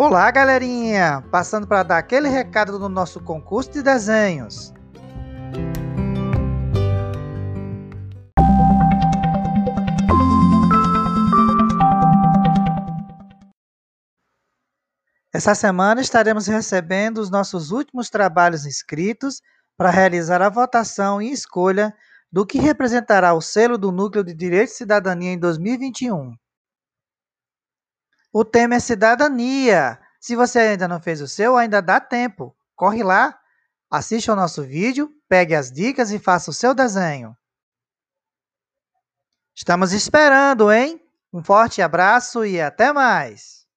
Olá, galerinha! Passando para dar aquele recado do nosso concurso de desenhos. Essa semana estaremos recebendo os nossos últimos trabalhos inscritos para realizar a votação e escolha do que representará o selo do Núcleo de Direito e Cidadania em 2021. O tema é cidadania. Se você ainda não fez o seu, ainda dá tempo. Corre lá, assista ao nosso vídeo, pegue as dicas e faça o seu desenho. Estamos esperando, hein? Um forte abraço e até mais!